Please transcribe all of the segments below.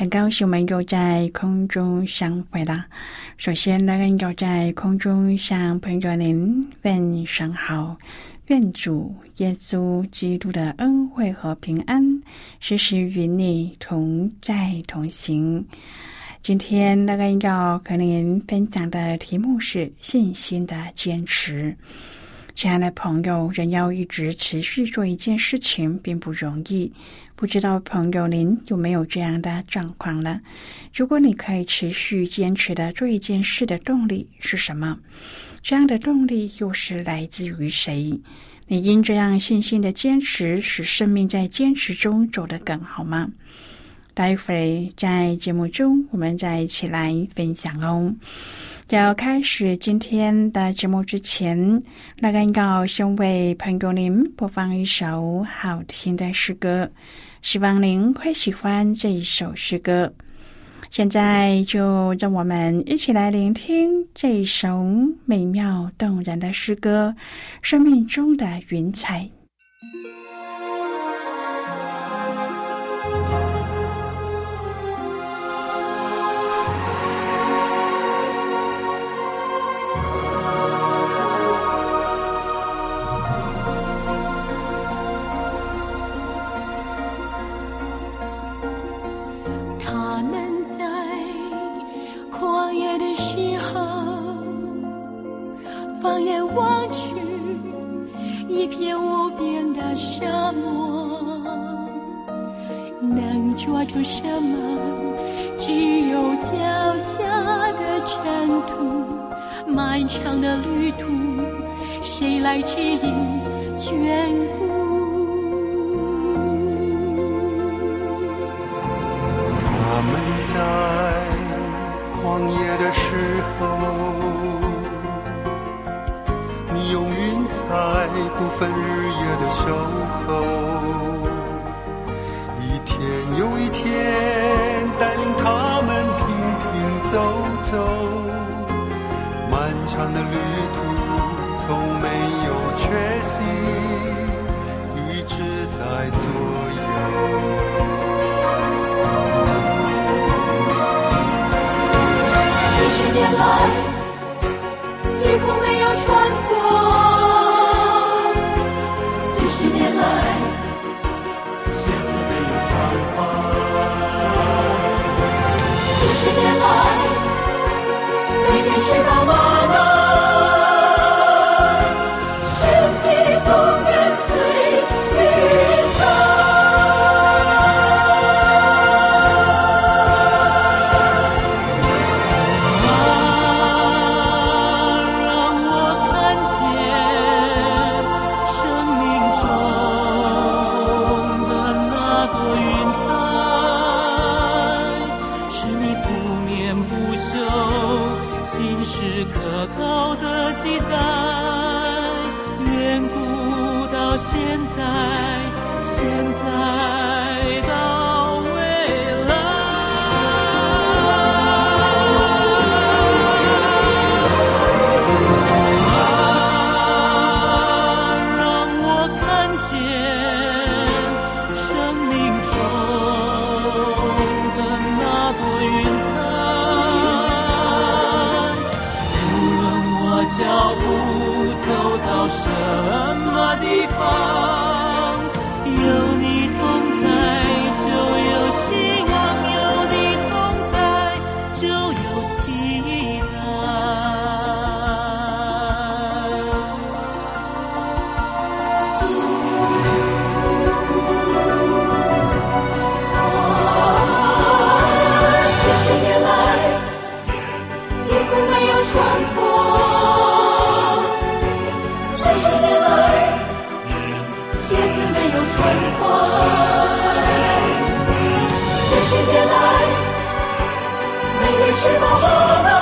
很高兴我们又在空中相会了。首先，乐恩要在空中向朋友您问声好，愿主耶稣基督的恩惠和平安时时与你同在同行。今天，乐恩要和您分享的题目是信心的坚持。亲爱的朋友，人要一直持续做一件事情，并不容易。不知道朋友您有没有这样的状况呢？如果你可以持续坚持的做一件事的动力是什么？这样的动力又是来自于谁？你因这样信心的坚持，使生命在坚持中走得更好吗？待会儿在节目中，我们再一起来分享哦。要开始今天的节目之前，那个要先为朋友您播放一首好听的诗歌。希望您会喜欢这一首诗歌。现在就让我们一起来聆听这一首美妙动人的诗歌《生命中的云彩》。抓住什么？只有脚下的尘土，漫长的旅途，谁来指引眷顾？他们在旷野的时候，你用云彩不分日夜的守候。天，带领他们停停走走，漫长的旅途从没有缺席，一直在左右。四子没有穿坏。四十年来，每天吃饱喝好。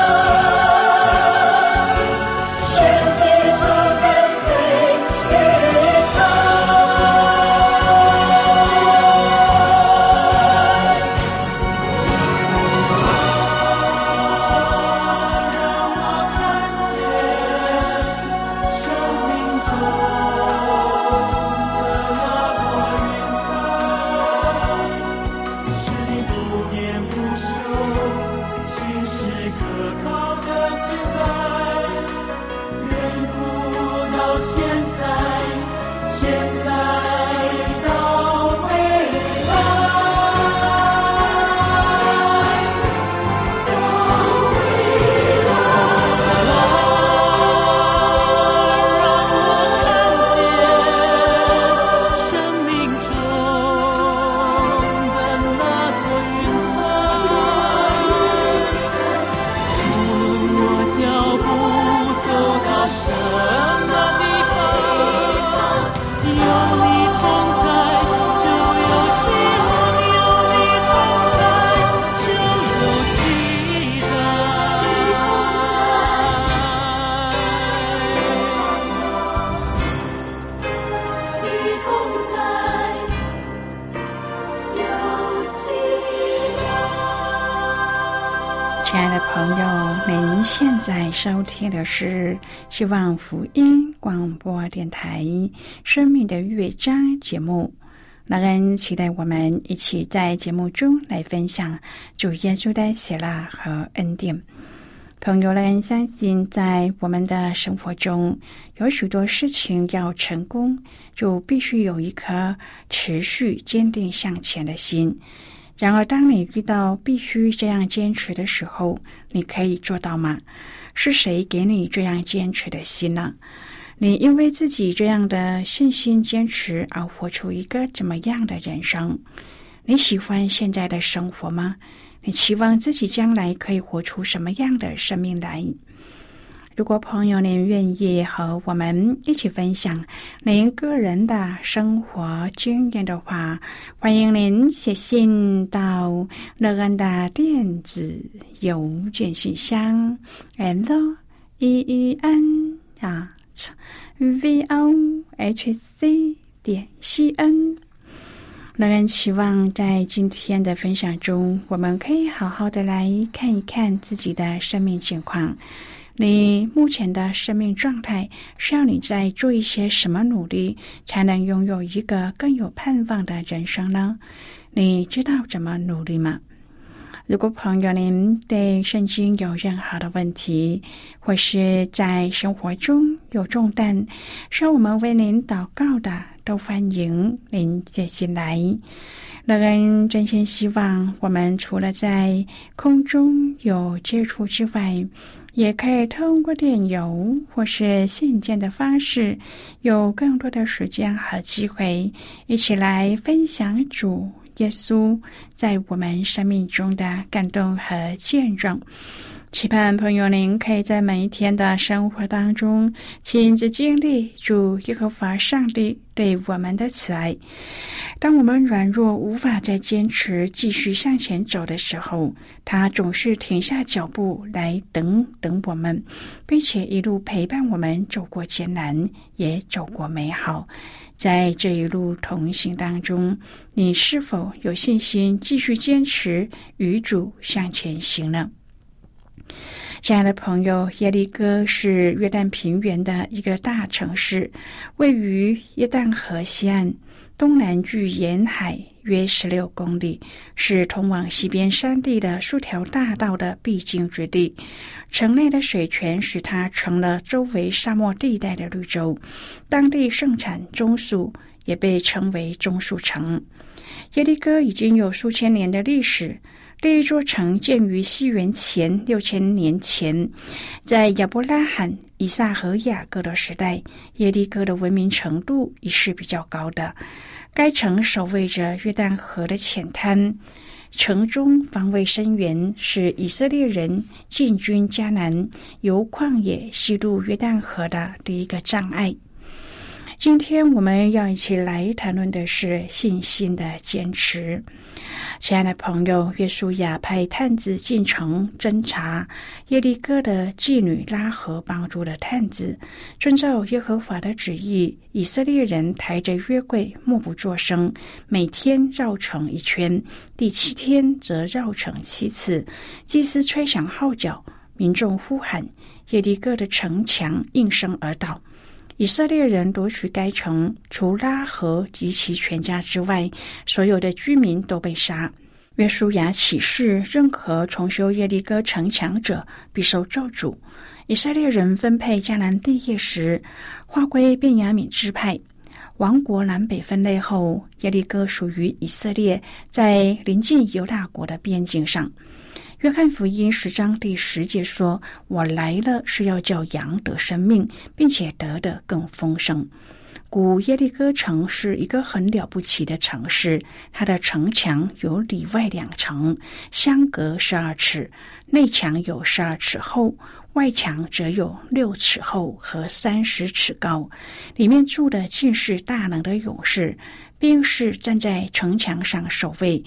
听的是希望福音广播电台《生命的乐章》节目。让人期待我们一起在节目中来分享主耶稣的喜乐和恩典。朋友们，相信在我们的生活中，有许多事情要成功，就必须有一颗持续坚定向前的心。然而，当你遇到必须这样坚持的时候，你可以做到吗？是谁给你这样坚持的心呢？你因为自己这样的信心坚持而活出一个怎么样的人生？你喜欢现在的生活吗？你期望自己将来可以活出什么样的生命来？如果朋友您愿意和我们一起分享您个人的生活经验的话，欢迎您写信到乐安的电子邮件信箱 l e e n 啊 v o h c 点 c n。乐安期望在今天的分享中，我们可以好好的来看一看自己的生命情况。你目前的生命状态需要你在做一些什么努力，才能拥有一个更有盼望的人生呢？你知道怎么努力吗？如果朋友您对圣经有任何的问题，或是在生活中有重担，需要我们为您祷告的，都欢迎您写进来。乐恩真心希望，我们除了在空中有接触之外，也可以通过电邮或是信件的方式，有更多的时间和机会，一起来分享主耶稣在我们生命中的感动和见证。期盼朋友您可以在每一天的生活当中亲自经历主耶和华上帝对我们的慈爱。当我们软弱无法再坚持继续向前走的时候，他总是停下脚步来等等我们，并且一路陪伴我们走过艰难，也走过美好。在这一路同行当中，你是否有信心继续坚持与主向前行呢？亲爱的朋友，耶利哥是约旦平原的一个大城市，位于约旦河西岸，东南距沿海约十六公里，是通往西边山地的数条大道的必经之地。城内的水泉使它成了周围沙漠地带的绿洲，当地盛产棕树，也被称为棕树城。耶利哥已经有数千年的历史。这一座城建于西元前六千年前，在亚伯拉罕、以撒和雅各的时代，耶利哥的文明程度已是比较高的。该城守卫着约旦河的浅滩。城中防卫深源是以色列人进军迦南、由旷野西渡约旦河的第一个障碍。今天我们要一起来谈论的是信心的坚持。亲爱的朋友，约书亚派探子进城侦查耶利哥的妓女拉合帮助了探子，遵照耶和华的旨意，以色列人抬着约柜，默不作声，每天绕城一圈，第七天则绕城七次。祭司吹响号角，民众呼喊，耶利哥的城墙应声而倒。以色列人夺取该城，除拉合及其全家之外，所有的居民都被杀。约书亚启示：任何重修耶利哥城墙者，必受咒诅。以色列人分配迦南地业时，划归便雅悯支派。王国南北分类后，耶利哥属于以色列，在临近犹大国的边境上。约翰福音十章第十节说：“我来了是要叫羊得生命，并且得的更丰盛。”古耶利哥城是一个很了不起的城市，它的城墙有里外两层，相隔十二尺，内墙有十二尺厚，外墙则有六尺厚和三十尺高。里面住的尽是大能的勇士，兵士站在城墙上守卫，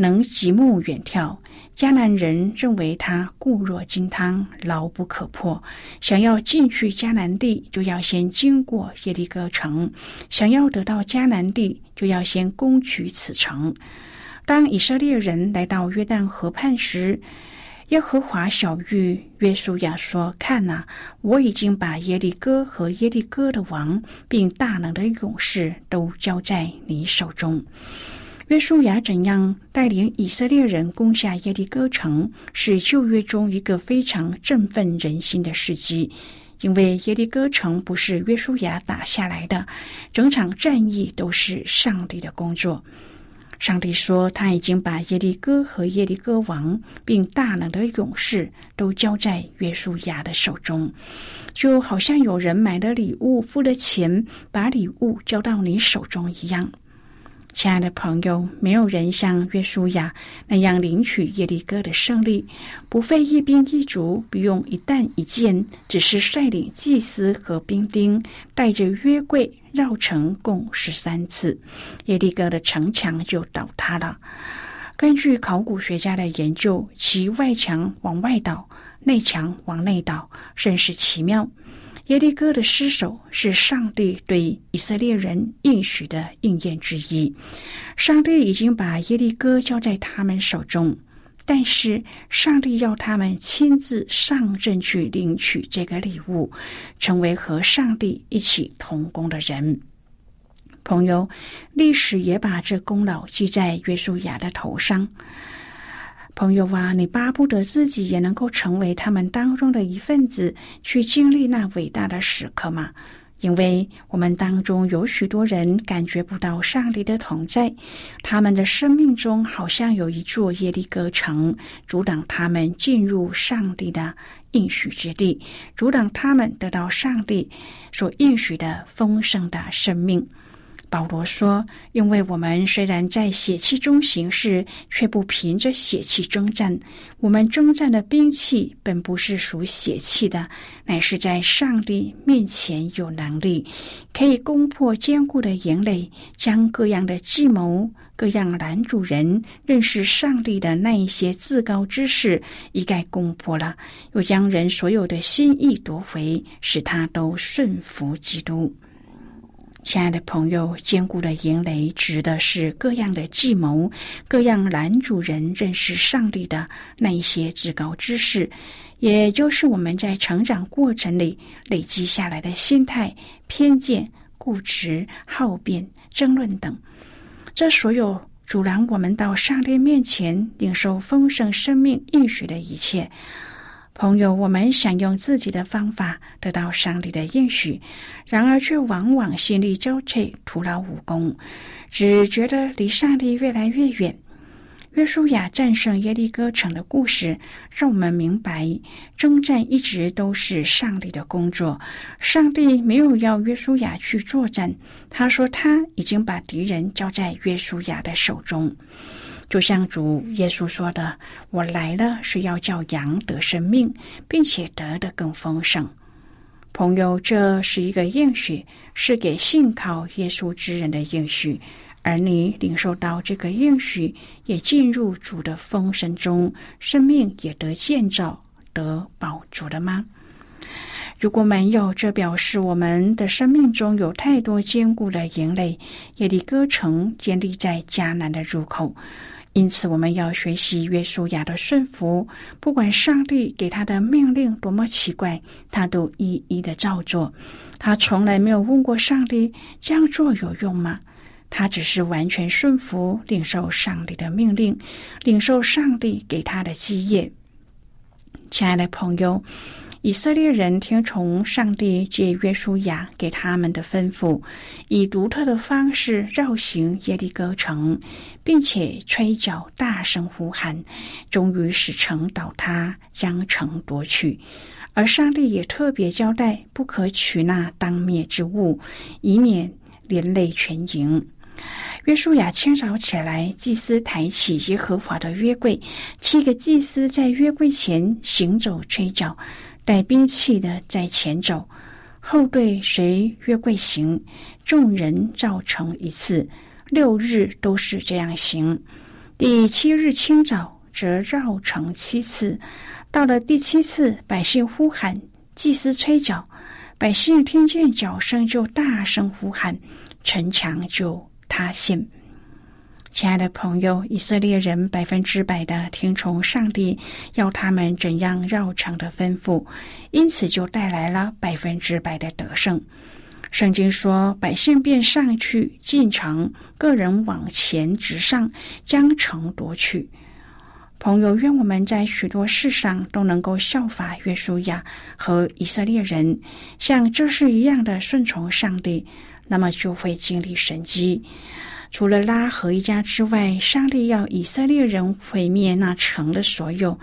能极目远眺。迦南人认为他固若金汤，牢不可破。想要进去迦南地，就要先经过耶利哥城；想要得到迦南地，就要先攻取此城。当以色列人来到约旦河畔时，耶和华小玉约书亚说：“看哪，我已经把耶利哥和耶利哥的王，并大能的勇士都交在你手中。”约书亚怎样带领以色列人攻下耶利哥城，是旧约中一个非常振奋人心的事迹。因为耶利哥城不是约书亚打下来的，整场战役都是上帝的工作。上帝说，他已经把耶利哥和耶利哥王，并大能的勇士都交在约书亚的手中，就好像有人买了礼物，付了钱，把礼物交到你手中一样。亲爱的朋友，没有人像约书亚那样领取耶利哥的胜利，不费一兵一卒，不用一弹一箭，只是率领祭司和兵丁，带着约柜绕城共十三次，耶利哥的城墙就倒塌了。根据考古学家的研究，其外墙往外倒，内墙往内倒，甚是奇妙。耶利哥的失守是上帝对以色列人应许的应验之一。上帝已经把耶利哥交在他们手中，但是上帝要他们亲自上阵去领取这个礼物，成为和上帝一起同工的人。朋友，历史也把这功劳记在约书亚的头上。朋友啊，你巴不得自己也能够成为他们当中的一份子，去经历那伟大的时刻吗？因为我们当中有许多人感觉不到上帝的同在，他们的生命中好像有一座耶利哥城，阻挡他们进入上帝的应许之地，阻挡他们得到上帝所应许的丰盛的生命。保罗说：“因为我们虽然在血气中行事，却不凭着血气征战。我们征战的兵器本不是属血气的，乃是在上帝面前有能力，可以攻破坚固的营垒，将各样的计谋、各样男主人认识上帝的那一些至高之事一概攻破了，又将人所有的心意夺回，使他都顺服基督。”亲爱的朋友，坚固的营垒指的是各样的计谋，各样男主人认识上帝的那一些至高知识，也就是我们在成长过程里累积下来的心态、偏见、固执、好辩、争论等。这所有阻拦我们到上帝面前领受丰盛生命应许的一切。朋友，我们想用自己的方法得到上帝的应许，然而却往往心力交瘁、徒劳无功，只觉得离上帝越来越远。约书亚战胜耶利哥城的故事，让我们明白，征战一直都是上帝的工作。上帝没有要约书亚去作战，他说他已经把敌人交在约书亚的手中。就像主耶稣说的：“我来了是要叫羊得生命，并且得的更丰盛。”朋友，这是一个应许，是给信靠耶稣之人的应许。而你领受到这个应许，也进入主的丰盛中，生命也得建造、得保住了吗？如果没有，这表示我们的生命中有太多坚固的营垒，耶利哥城建立在迦南的入口。因此，我们要学习约书亚的顺服，不管上帝给他的命令多么奇怪，他都一一的照做。他从来没有问过上帝这样做有用吗？他只是完全顺服，领受上帝的命令，领受上帝给他的基业。亲爱的朋友，以色列人听从上帝借约书亚给他们的吩咐，以独特的方式绕行耶利哥城，并且吹角大声呼喊，终于使城倒塌，将城夺去。而上帝也特别交代，不可取那当灭之物，以免连累全营。约书亚清早起来，祭司抬起耶和华的约柜，七个祭司在约柜前行走吹角，带兵器的在前走，后队随约柜行。众人照成一次，六日都是这样行。第七日清早则绕城七次。到了第七次，百姓呼喊，祭司吹角，百姓听见角声就大声呼喊，城墙就。塌陷，亲爱的朋友，以色列人百分之百的听从上帝要他们怎样绕城的吩咐，因此就带来了百分之百的得胜。圣经说，百姓便上去进城，个人往前直上，将城夺取。朋友，愿我们在许多事上都能够效法约书亚和以色列人，像这事一样的顺从上帝。那么就会经历神迹。除了拉合一家之外，上帝要以色列人毁灭那城的所有。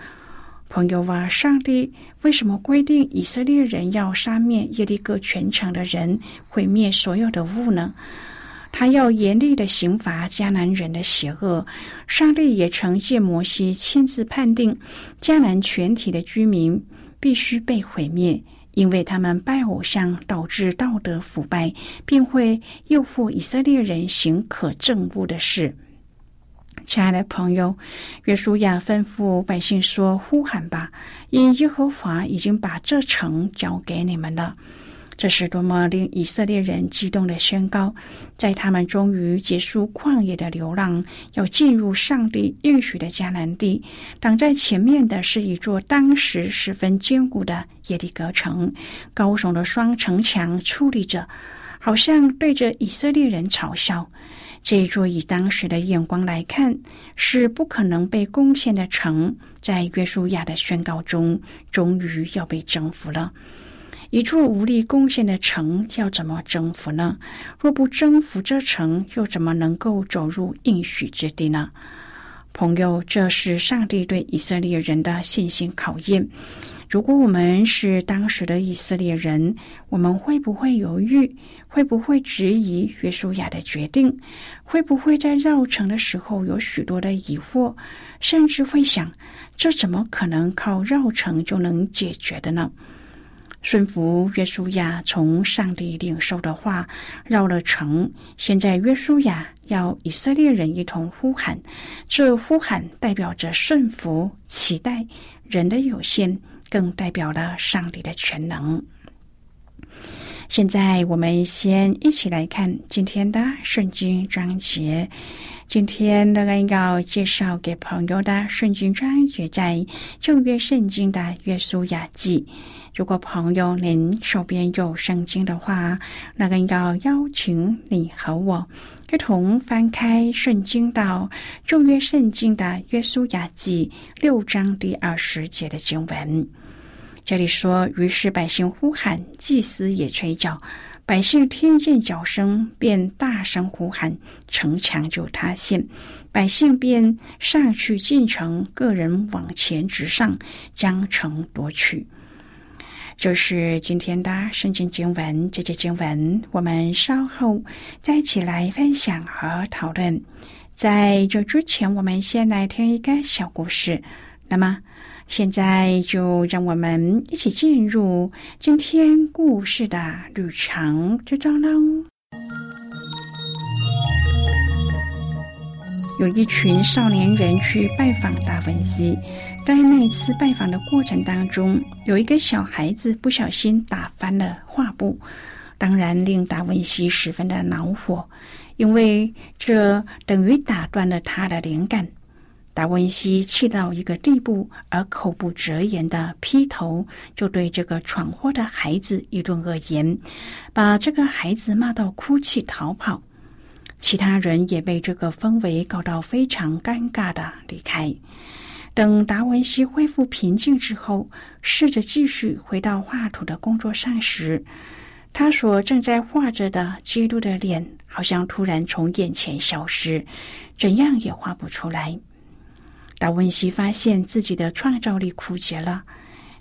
朋友啊，上帝为什么规定以色列人要杀灭耶利哥全城的人，毁灭所有的物呢？他要严厉的刑罚迦南人的邪恶。上帝也曾借摩西亲自判定，迦南全体的居民必须被毁灭。因为他们拜偶像，导致道德腐败，并会诱惑以色列人行可憎恶的事。亲爱的朋友，约书亚吩咐百姓说：“呼喊吧，因耶和华已经把这城交给你们了。”这是多么令以色列人激动的宣告！在他们终于结束旷野的流浪，要进入上帝应许的迦南地，挡在前面的是一座当时十分坚固的耶利哥城，高耸的双城墙矗立着，好像对着以色列人嘲笑。这一座以当时的眼光来看是不可能被攻陷的城，在约书亚的宣告中，终于要被征服了。一座无力攻陷的城，要怎么征服呢？若不征服这城，又怎么能够走入应许之地呢？朋友，这是上帝对以色列人的信心考验。如果我们是当时的以色列人，我们会不会犹豫？会不会质疑约书亚的决定？会不会在绕城的时候有许多的疑惑？甚至会想：这怎么可能靠绕城就能解决的呢？顺服约书亚从上帝领受的话绕了城，现在约书亚要以色列人一同呼喊，这呼喊代表着顺服、期待人的有限，更代表了上帝的全能。现在我们先一起来看今天的圣经章节。今天乐恩要介绍给朋友的圣经章节在旧约圣经的约书亚记。如果朋友您手边有圣经的话，那个要邀请你和我一同翻开圣经到旧约圣经的约书亚记六章第二十节的经文。这里说：“于是百姓呼喊，祭司也吹角，百姓听见角声，便大声呼喊，城墙就塌陷。百姓便上去进城，个人往前直上，将城夺取。这是今天的圣经经文。这节经文我们稍后再一起来分享和讨论。在这之前，我们先来听一个小故事。那么。现在就让我们一起进入今天故事的旅程之中喽。有一群少年人去拜访达文西，在那次拜访的过程当中，有一个小孩子不小心打翻了画布，当然令达文西十分的恼火，因为这等于打断了他的灵感。达文西气到一个地步，而口不择言的劈头就对这个闯祸的孩子一顿恶言，把这个孩子骂到哭泣逃跑。其他人也被这个氛围搞到非常尴尬的离开。等达文西恢复平静之后，试着继续回到画图的工作上时，他所正在画着的基督的脸好像突然从眼前消失，怎样也画不出来。达文西发现自己的创造力枯竭了。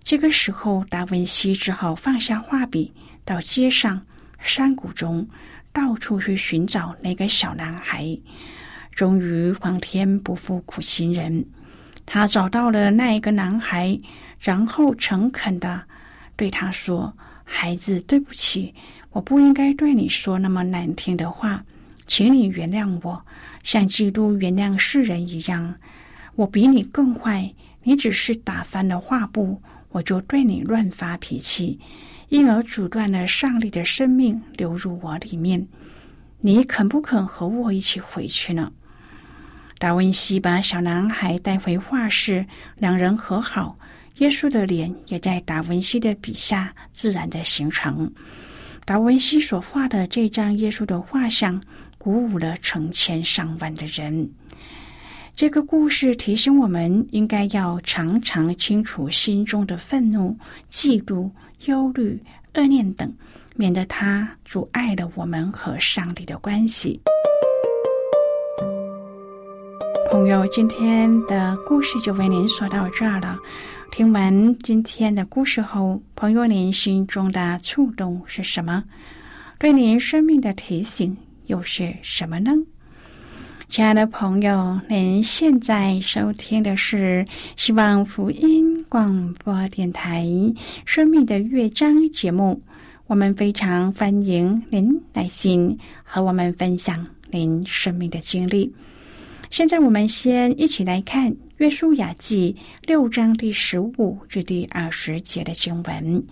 这个时候，达文西只好放下画笔，到街上、山谷中到处去寻找那个小男孩。终于，皇天不负苦心人，他找到了那一个男孩，然后诚恳的对他说：“孩子，对不起，我不应该对你说那么难听的话，请你原谅我，像基督原谅世人一样。”我比你更坏，你只是打翻了画布，我就对你乱发脾气，因而阻断了上帝的生命流入我里面。你肯不肯和我一起回去呢？达文西把小男孩带回画室，两人和好，耶稣的脸也在达文西的笔下自然的形成。达文西所画的这张耶稣的画像，鼓舞了成千上万的人。这个故事提醒我们，应该要常常清楚心中的愤怒、嫉妒、忧虑、恶念等，免得它阻碍了我们和上帝的关系。朋友，今天的故事就为您说到这儿了。听完今天的故事后，朋友您心中的触动是什么？对您生命的提醒又是什么呢？亲爱的朋友，您现在收听的是希望福音广播电台《生命的乐章》节目。我们非常欢迎您来信和我们分享您生命的经历。现在，我们先一起来看《约书亚记》六章第十五至第二十节的经文。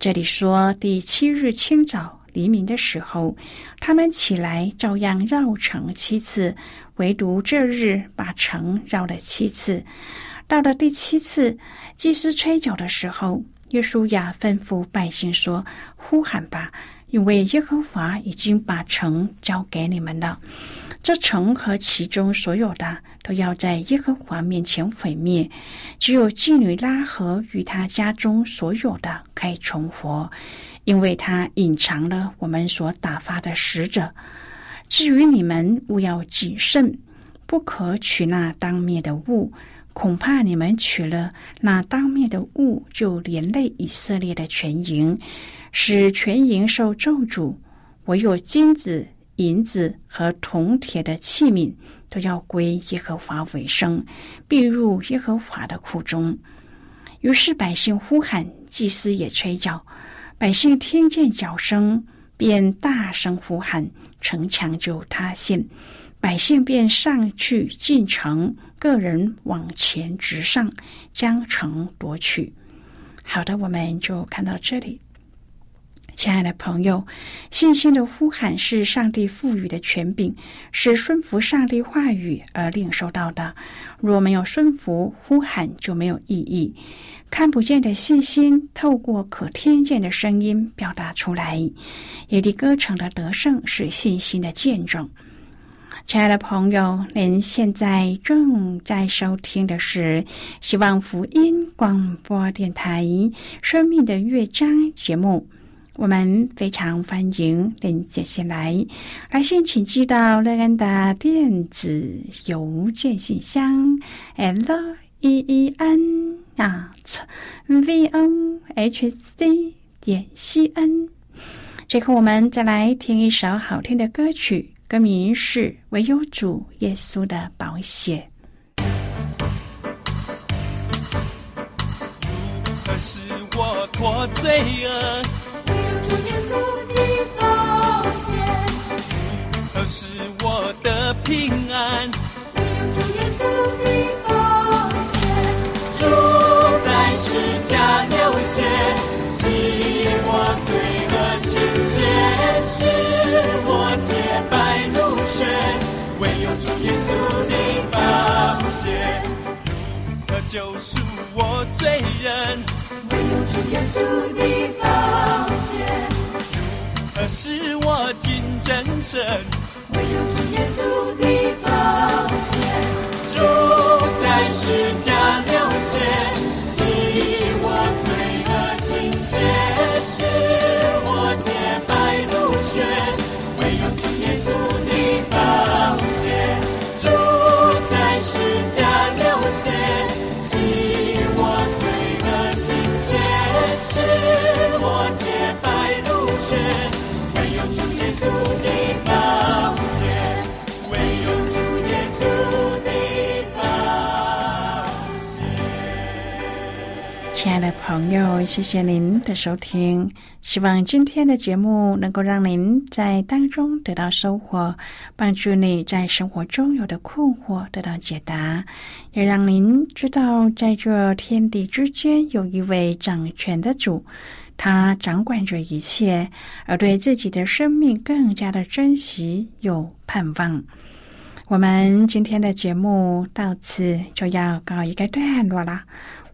这里说：第七日清早。黎明的时候，他们起来照样绕城七次，唯独这日把城绕了七次。到了第七次，祭司吹角的时候，耶稣亚吩咐百姓说：“呼喊吧，因为耶和华已经把城交给你们了。这城和其中所有的都要在耶和华面前毁灭，只有妓女拉合与他家中所有的可以存活。”因为他隐藏了我们所打发的使者。至于你们，务要谨慎，不可取那当灭的物。恐怕你们取了那当灭的物，就连累以色列的全营，使全营受咒诅。唯有金子、银子和铜铁的器皿，都要归耶和华为生，必入耶和华的库中。于是百姓呼喊，祭司也吹角。百姓听见脚声，便大声呼喊，城墙就塌陷。百姓便上去进城，个人往前直上，将城夺取。好的，我们就看到这里。亲爱的朋友，信心的呼喊是上帝赋予的权柄，是顺服上帝话语而领受到的。若没有顺服，呼喊就没有意义。看不见的信心，透过可听见的声音表达出来。耶利哥城的得胜是信心的见证。亲爱的朋友，您现在正在收听的是希望福音广播电台《生命的乐章》节目。我们非常欢迎您接下来来信，请寄到乐安的电子邮件信箱：l e e n at v o h c 点 c n。最后，我们再来听一首好听的歌曲，歌名是《唯有主耶稣的保险》。可是我脱罪是我的平安，唯有主耶稣的宝血，主在世家流血，洗我罪恶清洁，使我洁白如雪。唯有主耶稣的宝血，可救赎我罪人。唯有主耶稣的宝血，可使我进真神。唯有主耶稣的宝血，主在世家流血，朋友，谢谢您的收听。希望今天的节目能够让您在当中得到收获，帮助你在生活中有的困惑得到解答，也让您知道，在这天地之间有一位掌权的主，他掌管着一切，而对自己的生命更加的珍惜有盼望。我们今天的节目到此就要告一个段落了。